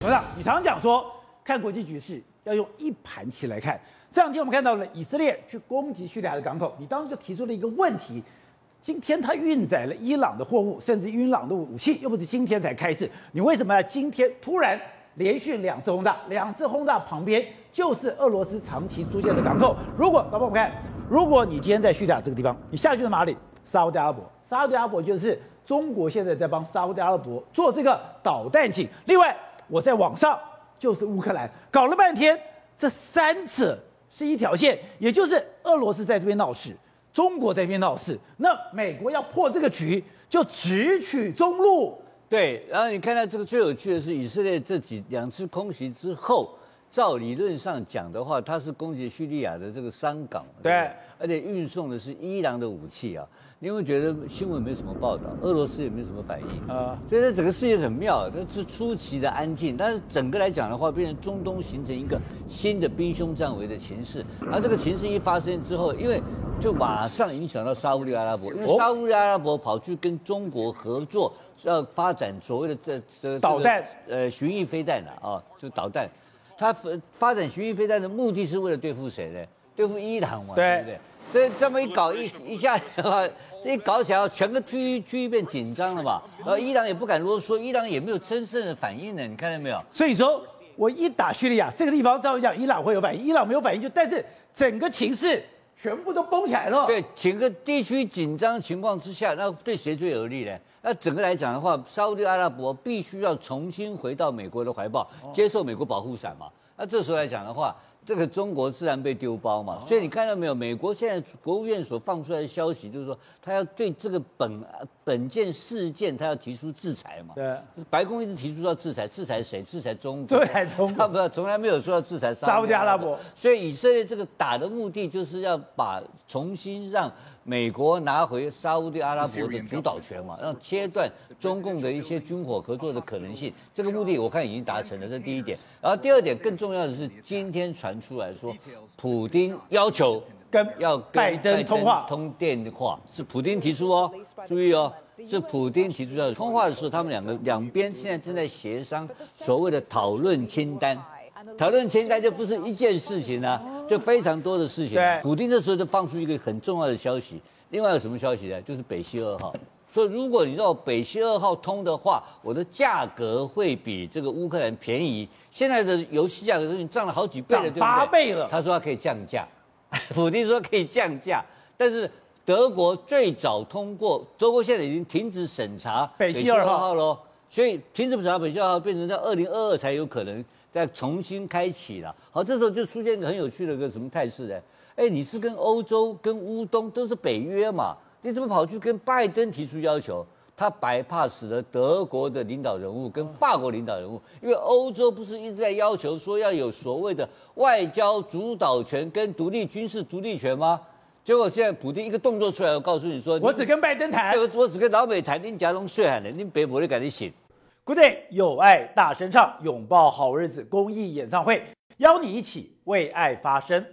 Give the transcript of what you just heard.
董事长，你常讲说看国际局势要用一盘棋来看。这两天我们看到了以色列去攻击叙利亚的港口，你当时就提出了一个问题：今天他运载了伊朗的货物，甚至伊朗的武器，又不是今天才开始，你为什么要今天突然连续两次轰炸？两次轰炸旁边就是俄罗斯长期出现的港口。如果，老婆我们看，如果你今天在叙利亚这个地方，你下去了哪里？沙乌地阿拉伯，沙乌地阿拉伯就是中国现在在帮沙乌地阿拉伯做这个导弹井。另外，我在网上就是乌克兰，搞了半天，这三者。是一条线，也就是俄罗斯在这边闹事，中国在这边闹事，那美国要破这个局，就直取中路。对，然后你看到这个最有趣的是，以色列这几两次空袭之后，照理论上讲的话，它是攻击叙利亚的这个商港，对，对，而且运送的是伊朗的武器啊。你会觉得新闻没什么报道，俄罗斯也没什么反应啊，所以这整个事情很妙，它是出奇的安静。但是整个来讲的话，变成中东形成一个新的兵凶战危的情势。而这个情势一发生之后，因为就马上影响到沙乌地阿拉伯，因为沙乌地阿拉伯跑去跟中国合作，要发展所谓的这这导弹，呃，巡弋飞弹的啊，就导弹。它发展巡弋飞弹的目的是为了对付谁呢？对付伊朗嘛，对不对？这这么一搞一一下的话，这一搞起来，全个区域区域变紧张了嘛？然后伊朗也不敢啰嗦，伊朗也没有真正的反应呢。你看到没有？所以说，我一打叙利亚这个地方，照理讲，伊朗会有反应，伊朗没有反应就，但是整个情势全部都崩起来了。对，整个地区紧张情况之下，那对谁最有利呢？那整个来讲的话，沙乌地阿拉伯必须要重新回到美国的怀抱，接受美国保护伞嘛。那这时候来讲的话。这个中国自然被丢包嘛，所以你看到没有？美国现在国务院所放出来的消息，就是说他要对这个本本件事件，他要提出制裁嘛。对，白宫一直提出要制裁，制裁谁？制裁中国。制裁中国。他不，从来没有说要制裁沙乌地阿拉伯。所以以色列这个打的目的，就是要把重新让。美国拿回沙乌地阿拉伯的主导权嘛，让切断中共的一些军火合作的可能性，这个目的我看已经达成了，这是第一点。然后第二点更重要的是，今天传出来说，普丁要求跟要跟拜登通话通电话，是普丁提出哦，注意哦，是普丁提出要通话的时候，他们两个两边现在正在协商所谓的讨论清单。讨论清单就不是一件事情啊，就非常多的事情。对，普丁这时候就放出一个很重要的消息。另外有什么消息呢？就是北溪二号。说如果你让北溪二号通的话，我的价格会比这个乌克兰便宜。现在的油气价格都已经涨了好几倍了，对不对？八倍了。他说他可以降价，普京说可以降价，但是德国最早通过，德国现在已经停止审查北溪二号喽。所以停止审查北溪二号变成在二零二二才有可能。再重新开启了，好，这时候就出现一个很有趣的一个什么态势呢？哎，你是跟欧洲、跟乌东都是北约嘛，你怎么跑去跟拜登提出要求？他 bypass 了德国的领导人物跟法国领导人物，因为欧洲不是一直在要求说要有所谓的外交主导权跟独立军事独立权吗？结果现在普京一个动作出来，我告诉你说，我只跟拜登谈，我我只跟老美谈，你假装睡喊的，你北部的赶紧醒。Good day，有爱大声唱，拥抱好日子公益演唱会，邀你一起为爱发声。